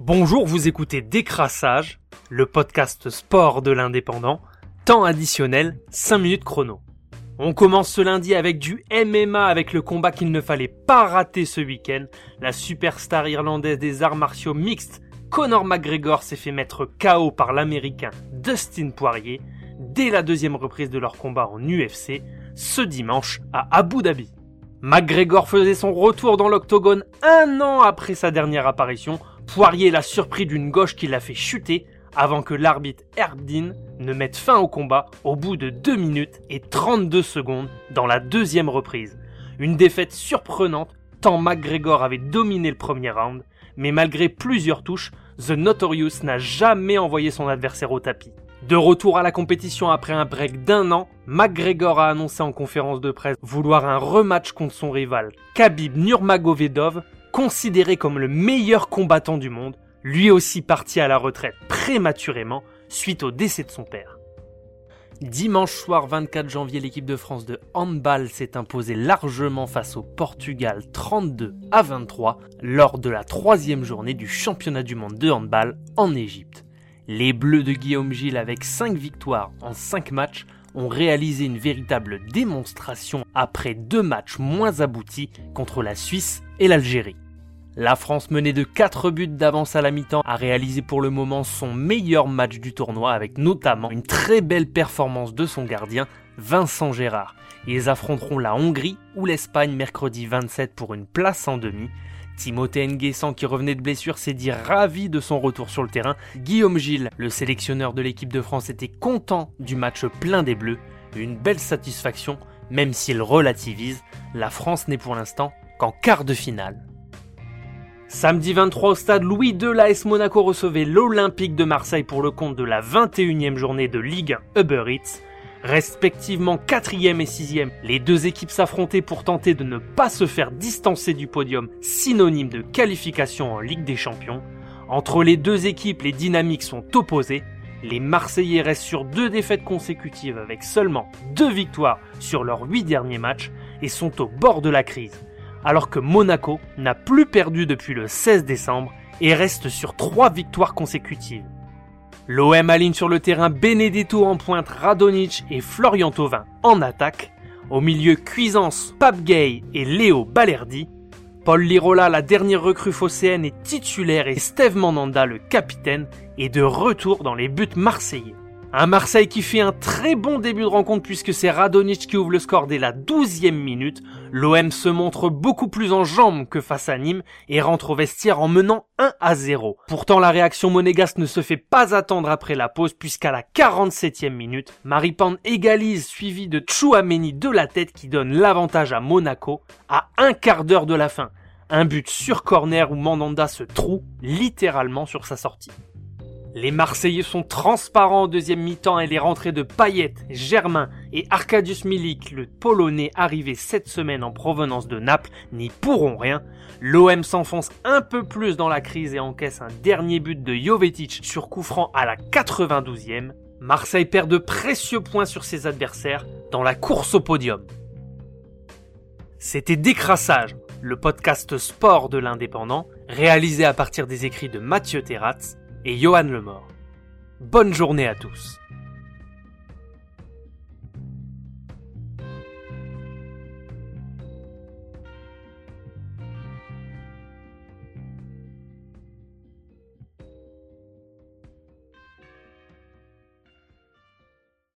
Bonjour, vous écoutez Décrassage, le podcast sport de l'indépendant, temps additionnel, 5 minutes chrono. On commence ce lundi avec du MMA avec le combat qu'il ne fallait pas rater ce week-end. La superstar irlandaise des arts martiaux mixtes, Conor McGregor s'est fait mettre KO par l'américain Dustin Poirier dès la deuxième reprise de leur combat en UFC, ce dimanche à Abu Dhabi. McGregor faisait son retour dans l'octogone un an après sa dernière apparition. Poirier l'a surpris d'une gauche qui l'a fait chuter avant que l'arbitre Dean ne mette fin au combat au bout de 2 minutes et 32 secondes dans la deuxième reprise. Une défaite surprenante tant McGregor avait dominé le premier round, mais malgré plusieurs touches, The Notorious n'a jamais envoyé son adversaire au tapis. De retour à la compétition après un break d'un an, McGregor a annoncé en conférence de presse vouloir un rematch contre son rival Khabib Nurmagomedov, considéré comme le meilleur combattant du monde, lui aussi parti à la retraite prématurément suite au décès de son père. Dimanche soir 24 janvier, l'équipe de France de handball s'est imposée largement face au Portugal 32 à 23 lors de la troisième journée du championnat du monde de handball en Égypte. Les Bleus de Guillaume Gilles avec 5 victoires en 5 matchs ont réalisé une véritable démonstration après deux matchs moins aboutis contre la Suisse et l'Algérie. La France menée de 4 buts d'avance à la mi-temps a réalisé pour le moment son meilleur match du tournoi avec notamment une très belle performance de son gardien Vincent Gérard. Ils affronteront la Hongrie ou l'Espagne mercredi 27 pour une place en demi. Timothée Nguessan qui revenait de blessure s'est dit ravi de son retour sur le terrain. Guillaume Gilles, le sélectionneur de l'équipe de France, était content du match plein des Bleus. Une belle satisfaction, même s'il relativise, la France n'est pour l'instant qu'en quart de finale. Samedi 23 au stade Louis II, l'AS Monaco recevait l'Olympique de Marseille pour le compte de la 21e journée de Ligue Uber Eats. Respectivement 4e et 6e, les deux équipes s'affrontaient pour tenter de ne pas se faire distancer du podium, synonyme de qualification en Ligue des Champions. Entre les deux équipes, les dynamiques sont opposées. Les Marseillais restent sur deux défaites consécutives avec seulement deux victoires sur leurs huit derniers matchs et sont au bord de la crise alors que Monaco n'a plus perdu depuis le 16 décembre et reste sur trois victoires consécutives. L'OM aligne sur le terrain Benedetto en pointe, Radonic et Florian Thauvin en attaque. Au milieu, Cuisance, Pape Gay et Léo Balerdi. Paul Lirola, la dernière recrue phocéenne, est titulaire et Steve Mandanda, le capitaine, est de retour dans les buts marseillais. Un Marseille qui fait un très bon début de rencontre puisque c'est Radonic qui ouvre le score dès la 12e minute. L'OM se montre beaucoup plus en jambes que face à Nîmes et rentre au vestiaire en menant 1 à 0. Pourtant la réaction monégasque ne se fait pas attendre après la pause puisqu'à la 47e minute, Maripand égalise suivi de Chouameni de la tête qui donne l'avantage à Monaco à un quart d'heure de la fin. Un but sur corner où Mandanda se troue littéralement sur sa sortie. Les Marseillais sont transparents en deuxième mi-temps et les rentrées de Payet, Germain et Arkadiusz Milik, le Polonais arrivé cette semaine en provenance de Naples, n'y pourront rien. L'OM s'enfonce un peu plus dans la crise et encaisse un dernier but de Jovetic sur coup franc à la 92e. Marseille perd de précieux points sur ses adversaires dans la course au podium. C'était Décrassage, le podcast sport de l'indépendant, réalisé à partir des écrits de Mathieu Terratz et Johan Lemort. Bonne journée à tous